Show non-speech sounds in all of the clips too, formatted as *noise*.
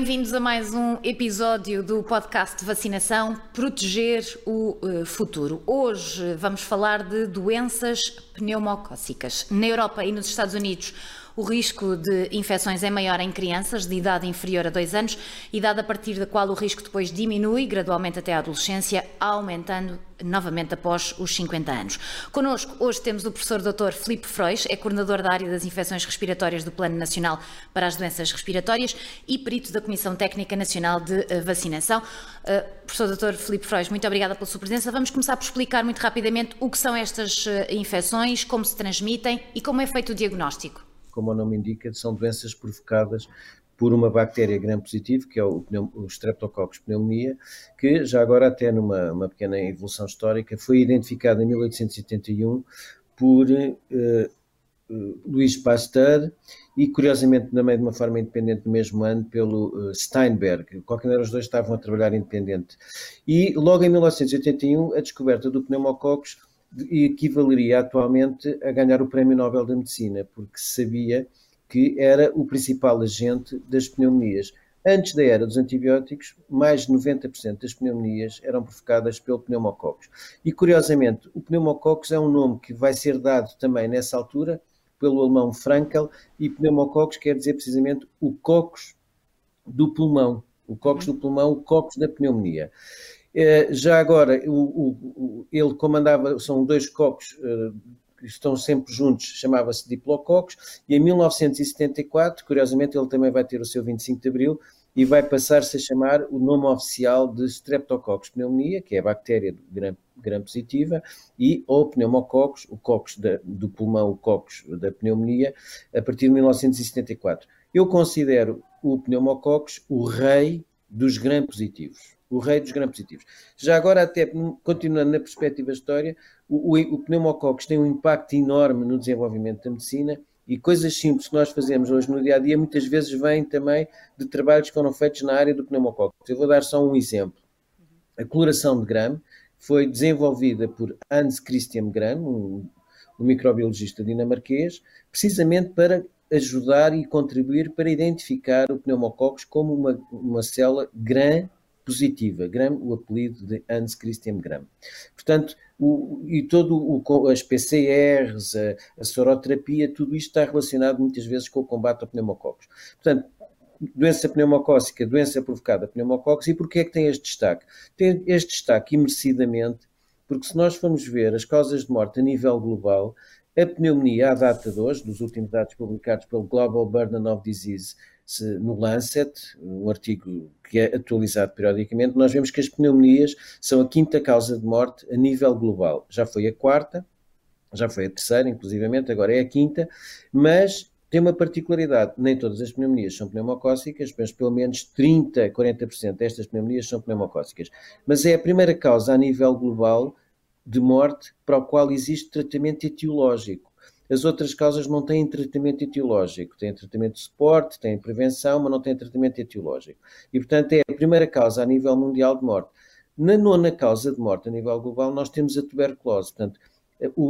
Bem-vindos a mais um episódio do podcast de vacinação Proteger o uh, Futuro. Hoje vamos falar de doenças pneumocócicas. Na Europa e nos Estados Unidos, o risco de infecções é maior em crianças de idade inferior a 2 anos, idade a partir da qual o risco depois diminui gradualmente até a adolescência, aumentando novamente após os 50 anos. Connosco hoje temos o professor Dr. Filipe Frois, é coordenador da área das infecções respiratórias do Plano Nacional para as Doenças Respiratórias e perito da Comissão Técnica Nacional de eh, Vacinação. Uh, professor Dr. Filipe Frois, muito obrigada pela sua presença. Vamos começar por explicar muito rapidamente o que são estas uh, infecções, como se transmitem e como é feito o diagnóstico como o nome indica, são doenças provocadas por uma bactéria gram-positivo, que é o, o Streptococcus pneumonia, que já agora até numa pequena evolução histórica foi identificada em 1871 por uh, Luís Pasteur e curiosamente também de uma forma independente no mesmo ano pelo uh, Steinberg, qualquer um dos dois estavam a trabalhar independente. E logo em 1981 a descoberta do pneumococcus equivaleria atualmente a ganhar o Prémio Nobel da Medicina, porque sabia que era o principal agente das pneumonias. Antes da era dos antibióticos, mais de 90% das pneumonias eram provocadas pelo pneumococcus. E curiosamente, o pneumococcus é um nome que vai ser dado também nessa altura pelo alemão Frankel, e pneumococcus quer dizer precisamente o coccus do pulmão, o coccus do pulmão, o coccus da pneumonia. Eh, já agora, o, o, ele comandava, são dois cocos eh, que estão sempre juntos, chamava-se Diplococos, e em 1974, curiosamente, ele também vai ter o seu 25 de Abril, e vai passar-se a chamar o nome oficial de Streptococcus pneumonia, que é a bactéria gram, gram positiva, e ou pneumococcus, o coccus da, do pulmão, o coccus da pneumonia, a partir de 1974. Eu considero o pneumococcus o rei dos gram positivos o rei dos gram-positivos. Já agora, até continuando na perspectiva história, o, o, o pneumococcus tem um impacto enorme no desenvolvimento da medicina e coisas simples que nós fazemos hoje no dia a dia muitas vezes vêm também de trabalhos que foram feitos na área do pneumococcus. Eu vou dar só um exemplo. A coloração de Gram foi desenvolvida por Hans Christian Gram, um, um microbiologista dinamarquês, precisamente para ajudar e contribuir para identificar o pneumococcus como uma, uma célula gram positiva. O apelido de Hans Christian Gram. Portanto, o, e todo o, as PCRs, a, a soroterapia, tudo isto está relacionado muitas vezes com o combate ao pneumococos. Portanto, doença pneumocócica, doença provocada pneumococos, e porquê é que tem este destaque? Tem este destaque imerecidamente, porque se nós formos ver as causas de morte a nível global, a pneumonia, à data de hoje, dos últimos dados publicados pelo Global Burden of Disease no Lancet, um artigo que é atualizado periodicamente, nós vemos que as pneumonias são a quinta causa de morte a nível global. Já foi a quarta, já foi a terceira, inclusivamente, agora é a quinta, mas tem uma particularidade, nem todas as pneumonias são pneumocócicas, mas pelo menos 30, 40% destas pneumonias são pneumocócicas. Mas é a primeira causa a nível global de morte para o qual existe tratamento etiológico. As outras causas não têm tratamento etiológico, têm tratamento de suporte, têm prevenção, mas não têm tratamento etiológico. E, portanto, é a primeira causa a nível mundial de morte. Na nona causa de morte a nível global, nós temos a tuberculose. Portanto,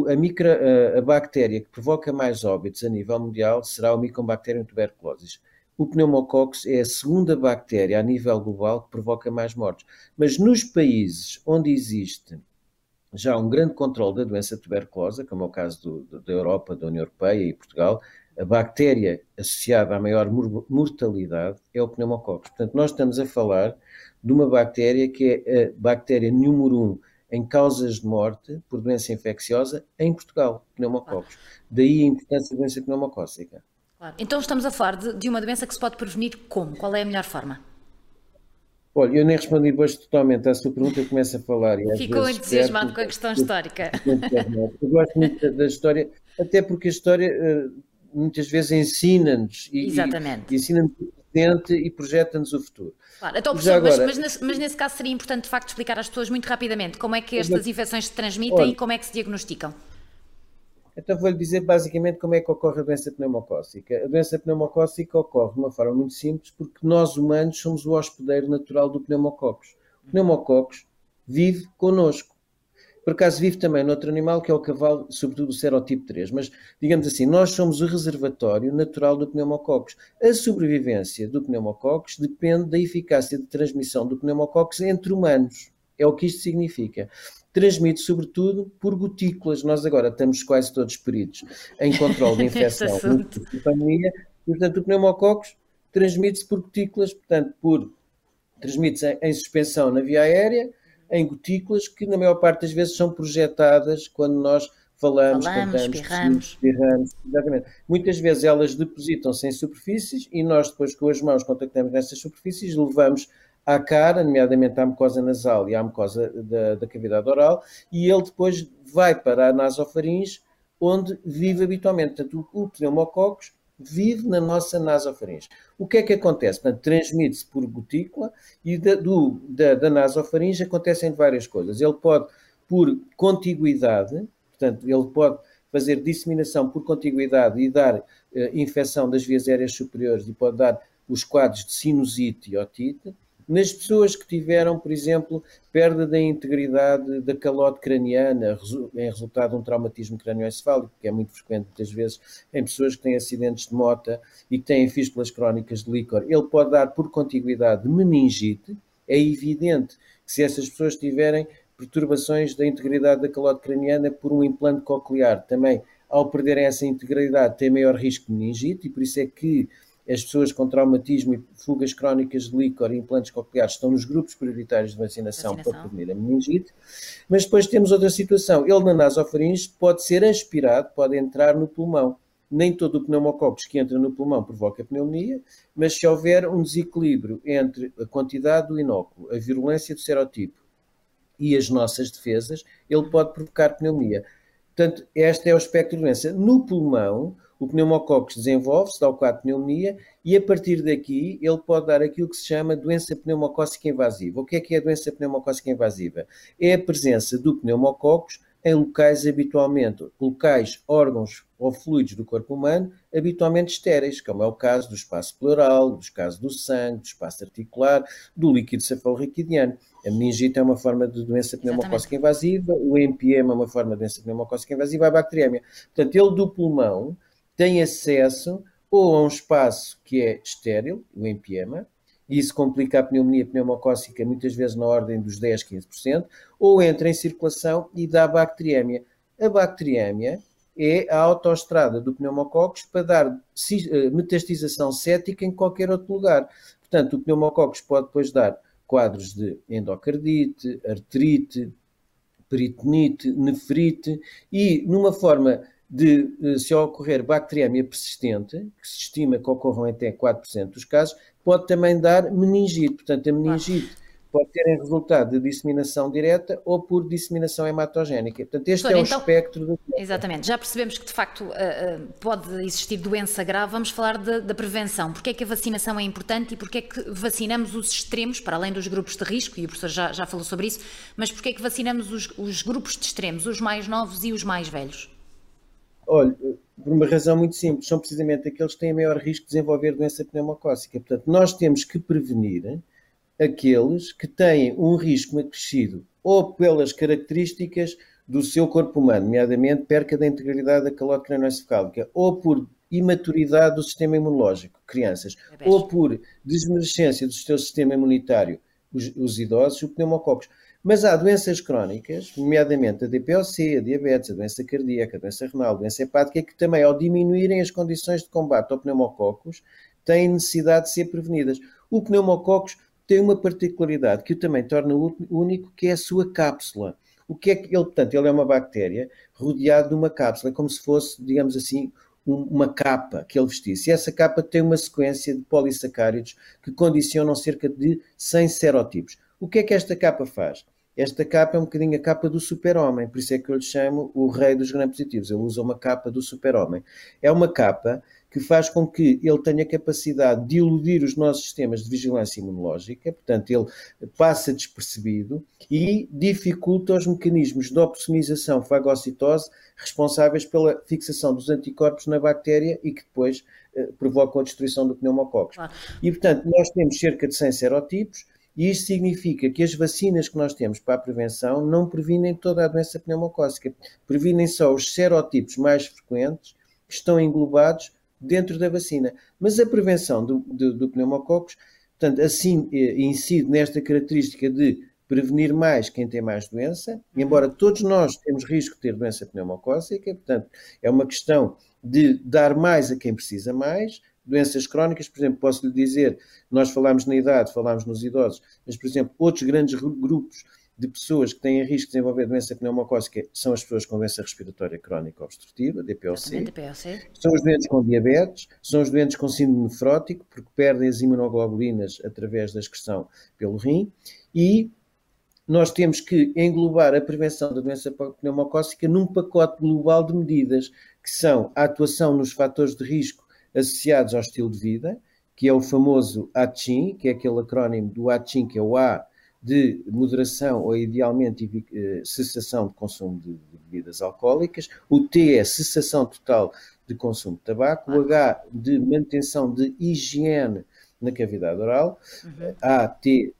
a, micro, a, bactéria que provoca mais óbitos a nível mundial será o Mycobacterium tuberculosis. O pneumococcus é a segunda bactéria a nível global que provoca mais mortes. Mas nos países onde existe já um grande controle da doença tuberculosa, como é o caso do, da Europa, da União Europeia e Portugal, a bactéria associada à maior mortalidade é o pneumococcus. Portanto, nós estamos a falar de uma bactéria que é a bactéria número um em causas de morte por doença infecciosa em Portugal, pneumococcus. Daí a importância da doença pneumocócica. Claro. Então estamos a falar de, de uma doença que se pode prevenir como? Qual é a melhor forma? Olha, eu nem respondi hoje totalmente à sua pergunta, eu começo a falar. Ficou entusiasmado com a questão histórica. *laughs* Eu gosto muito da história, até porque a história eh, muitas vezes ensina-nos e, e ensina-nos o presente e projeta-nos o futuro. Claro, então, professor, agora, mas, mas, nesse, mas, nesse, caso seria importante de facto explicar às pessoas muito rapidamente como é que estas infecções se transmitem olha, e como é que se diagnosticam. Então vou-lhe dizer basicamente como é que ocorre a doença pneumocócica. A doença pneumocócica ocorre de uma forma muito simples porque nós humanos somos o hospedeiro natural do pneumococcus. O pneumococcus vive connosco. por acaso vive também noutro animal que é o cavalo, sobretudo o serotipo 3, mas digamos assim, nós somos o reservatório natural do pneumococcus. A sobrevivência do pneumococcus depende da eficácia de transmissão do pneumococcus entre humanos. É o que isto significa transmite sobretudo por gotículas. Nós agora estamos quase todos peritos em controle de *laughs* infecção de pandemia, e, portanto, o pneumococcus transmite-se por gotículas, portanto, por transmite-se em suspensão na via aérea, em gotículas que na maior parte das vezes são projetadas quando nós falamos, falamos cantamos, espirramos. espirramos. Exatamente. Muitas vezes elas depositam-se em superfícies e nós depois com as mãos contactamos nessas superfícies, levamos à cara, nomeadamente à mucosa nasal e à mucosa da, da cavidade oral, e ele depois vai para a nasofaringe, onde vive habitualmente. Portanto, o, pneumococcus vive na nossa nasofaringe. O que é que acontece? transmite-se por gotícula e da, do, da, da nasofaringe acontecem várias coisas. Ele pode, por contiguidade, portanto, ele pode fazer disseminação por contiguidade e dar eh, infecção das vias aéreas superiores e pode dar os quadros de sinusite e otite, nas pessoas que tiveram, por exemplo, perda da integridade da calote craniana em resultado de um traumatismo cranioencefálico, que é muito frequente muitas vezes em pessoas que têm acidentes de moto e que têm fístulas crónicas de líquor, ele pode dar por contiguidade meningite. É evidente que se essas pessoas tiverem perturbações da integridade da calote craniana por um implante coclear, também ao perderem essa integridade têm maior risco de meningite e por isso é que as pessoas com traumatismo e fugas crónicas de líquor e implantes cocleares estão nos grupos prioritários de vacinação, vacinação. para prevenir a meningite. Mas depois temos outra situação. Ele na nasofaringe pode ser aspirado, pode entrar no pulmão. Nem todo o pneumococcus que entra no pulmão provoca pneumonia, mas se houver um desequilíbrio entre a quantidade do inóculo, a virulência do serotipo e as nossas defesas, ele pode provocar pneumonia. Portanto, este é o espectro de doença. No pulmão, o pneumococcus desenvolve-se, dá o quadro de pneumonia, e a partir daqui ele pode dar aquilo que se chama doença pneumocócica invasiva. O que é que é a doença pneumocócica invasiva? É a presença do pneumococcus em locais habitualmente, locais, órgãos ou fluidos do corpo humano habitualmente estéreis, como é o caso do espaço pleural, dos casos do sangue, do espaço articular, do líquido cefalorraquidiano. A meningite é uma forma de doença pneumocócica invasiva, o empiema é uma forma de doença pneumocócica invasiva, a bacteriemia. Portanto, ele do pulmão tem acesso ou a um espaço que é estéril, o empiema, e isso complica a pneumonia pneumocócica muitas vezes na ordem dos 10, 15%, ou entra em circulação e dá bacteriemia. A bacteriemia é a autoestrada do pneumococcus para dar eh, metastização cética em qualquer outro lugar. Portanto, o pneumococcus pode depois dar quadros de endocardite, artrite, peritonite, nefrite e, numa forma de, eh, se ocorrer bacteriemia persistente, que se estima que ocorram até 4% dos casos, pode também dar meningite. Portanto, a meningite pode ter em resultado de disseminação direta ou por disseminação hematogénica. Portanto, este é o então, espectro do. Exatamente. Já percebemos que, de facto, eh, eh, pode existir doença grave. Vamos falar da prevenção. Porquê é que a vacinação é importante e porquê é que vacinamos os extremos, para além dos grupos de risco, e o professor já, já falou sobre isso, mas porquê é que vacinamos os, os grupos de extremos, os mais novos e os mais velhos? Olha, por uma razão muito simples, são precisamente aqueles que têm maior risco de desenvolver doença pneumocócica. Portanto, nós temos que prevenir aqueles que têm um risco acrescido ou pelas características do seu corpo humano, nomeadamente perca da integridade da calote cranoencefálica, ou por imaturidade do sistema imunológico, crianças, é ou por desmerecência do seu sistema imunitário, os, os idosos, o pneumococcus. Mas há doenças crónicas, nomeadamente a DPOC, a diabetes, a doença cardíaca, a doença renal, a doença hepática, que também, ao diminuírem as condições de combate ao pneumococos, têm necessidade de ser prevenidas. O pneumococos tem uma particularidade que o também torna único, que é a sua cápsula. O que é que ele, portanto, ele é uma bactéria rodeada de uma cápsula, como se fosse, digamos assim, uma capa que ele vestisse. E essa capa tem uma sequência de polissacáridos que condicionam cerca de 100 serotipos. O que é que esta capa faz? Esta capa é um bocadinho a capa do super-homem, por isso é que eu lhe chamo o rei dos gram-positivos. Ele usa uma capa do super-homem. É uma capa que faz com que ele tenha capacidade de iludir os nossos sistemas de vigilância imunológica, portanto, ele passa despercebido e dificulta os mecanismos de opsonização fagocitose responsáveis pela fixação dos anticorpos na bactéria e que depois eh, provocam a destruição do pneumococcus. Claro. E, portanto, nós temos cerca de 100 serotipos, E isto significa que as vacinas que nós temos para a prevenção não previnem toda a doença pneumocócica, previnem só os serotipos mais frequentes que estão englobados dentro da vacina. Mas a prevenção do, do, do pneumococos, portanto, assim eh, incide nesta característica de prevenir mais quem tem mais doença, embora todos nós temos risco de ter doença pneumocócica, portanto, é uma questão de dar mais a quem precisa mais, doenças crónicas, por exemplo, posso lhe dizer, nós falámos na idade, falámos nos idosos, mas, por exemplo, outros grandes grupos de pessoas que têm risco de desenvolver doença pneumocócica são as pessoas com doença respiratória crónica obstrutiva, DPOC. DPOC. São os doentes com diabetes, são os doentes com síndrome nefrótico, porque perdem as imunoglobulinas através da excreção pelo rim, e nós temos que englobar a prevenção da doença pneumocócica num pacote global de medidas, que são a atuação nos fatores de risco associados ao estilo de vida, que é o famoso ATCHIN, que é aquele acrónimo do ATCHIN, que é o A de moderação ou idealmente eh, cessação de consumo de, bebidas alcoólicas, o T é cessação total de consumo de tabaco, o H de manutenção de higiene na cavidade oral, uhum. A, T,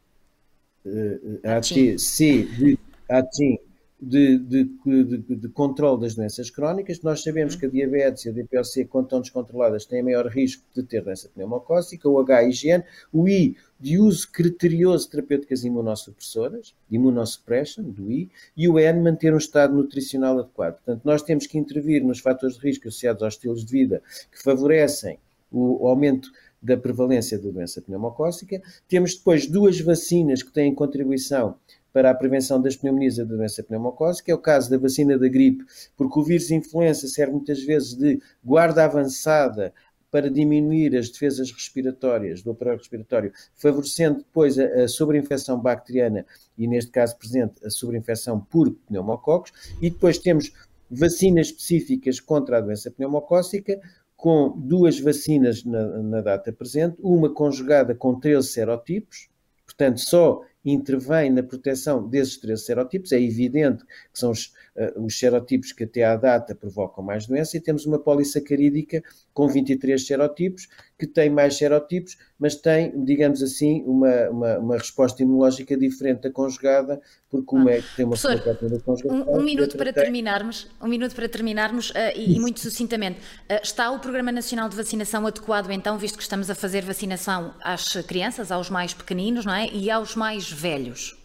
uh, A, T, C de ATIN de, de, de, de controle das doenças crónicas. Nós sabemos uhum. que a diabetes e a DPOC, quando estão descontroladas, têm maior risco de ter doença pneumocócica, o H, higiene, o I, de uso criterioso de terapêuticas imunossupressoras, immunosuppression, do I, e o N, manter um estado nutricional adequado. Portanto, nós temos que intervir nos fatores de risco associados aos estilos de vida que favorecem o aumento da prevalência da doença pneumocócica. Temos depois duas vacinas que têm contribuição para a prevenção das pneumonias e da doença pneumocócica, é o caso da vacina da gripe, porque o vírus influenza serve muitas vezes de guarda avançada para diminuir as defesas respiratórias do aparelho respiratório, favorecendo depois a, a sobreinfecção bacteriana e, neste caso presente, a sobreinfecção por pneumococos. E depois temos vacinas específicas contra a doença pneumocócica, com duas vacinas na, na data presente, uma conjugada com 13 serotipos, portanto, só intervém na proteção desses três serotipos. É evidente que são os, os serotipos que até à data provocam mais doença e temos uma polissacarídica com 23 serotipos, que tem mais serotipos, mas tem, digamos assim, uma, uma, uma resposta imunológica diferente da conjugada, porque uma ah, é que tem uma Professor, conjugada. Um, um minuto para tem... terminarmos, um minuto para terminarmos uh, e, e, muito sucintamente. Uh, está o Programa Nacional de Vacinação adequado então, visto que estamos a fazer vacinação às crianças, aos mais pequeninos, não é? E aos mais velhos?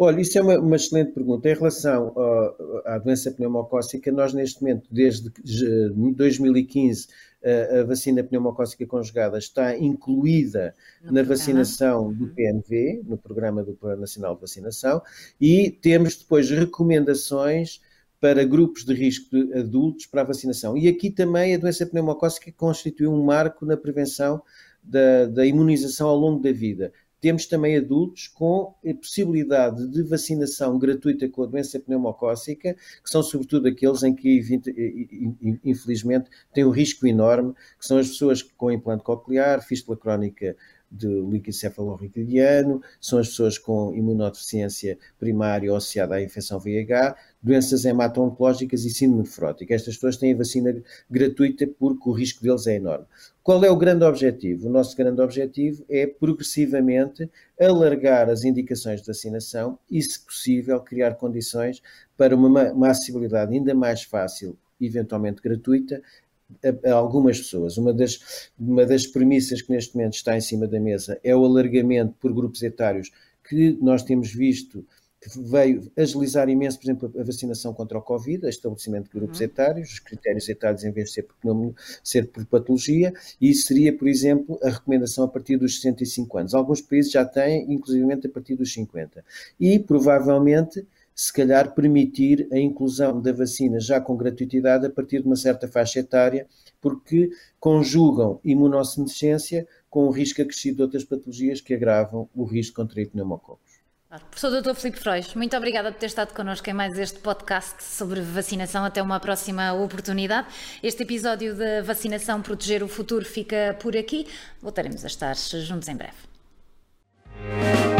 Olha, isso é uma, uma excelente pergunta. Em relação à, à doença pneumocócica, nós neste momento, desde 2015, a, vacina pneumocócica conjugada está incluída no na vacinação do PNV, no Programa do Plano Nacional de Vacinação, e temos depois recomendações para grupos de risco de adultos para a vacinação. E aqui também a doença pneumocócica constitui um marco na prevenção da, da imunização ao longo da vida. Temos também adultos com a possibilidade de vacinação gratuita com a doença pneumocócica, que são sobretudo aqueles em que, infelizmente, tem um risco enorme, que são as pessoas com implante coclear, fístula crónica de líquido cefalorraquidiano, são as pessoas com imunodeficiência primária associada à infecção VIH, doenças hemato-oncológicas e síndrome nefrótica. Estas pessoas têm a vacina gratuita porque o risco deles é enorme. Qual é o grande objetivo? O nosso grande objetivo é progressivamente alargar as indicações de vacinação e, se possível, criar condições para uma acessibilidade ainda mais fácil, eventualmente gratuita, a, a, algumas pessoas. Uma das, uma das premissas que neste momento está em cima da mesa é o alargamento por grupos etários que nós temos visto que veio agilizar imenso, por exemplo, a vacinação contra o Covid, o estabelecimento de grupos uhum. etários, os critérios etários em vez de ser por, ser por patologia, e isso seria, por exemplo, a recomendação a partir dos 65 anos. Alguns países já têm, inclusivamente, a partir dos 50. E, provavelmente, se calhar permitir a inclusão da vacina já com gratuitidade a partir de uma certa faixa etária, porque conjugam imunossenescência com o risco acrescido de outras patologias que agravam o risco contra pneumococos. Professor Dr. Filipe Frois, muito obrigada por ter estado connosco em mais este podcast sobre vacinação. Até uma próxima oportunidade. Este episódio da vacinação Proteger o Futuro fica por aqui. Voltaremos a estar juntos em breve.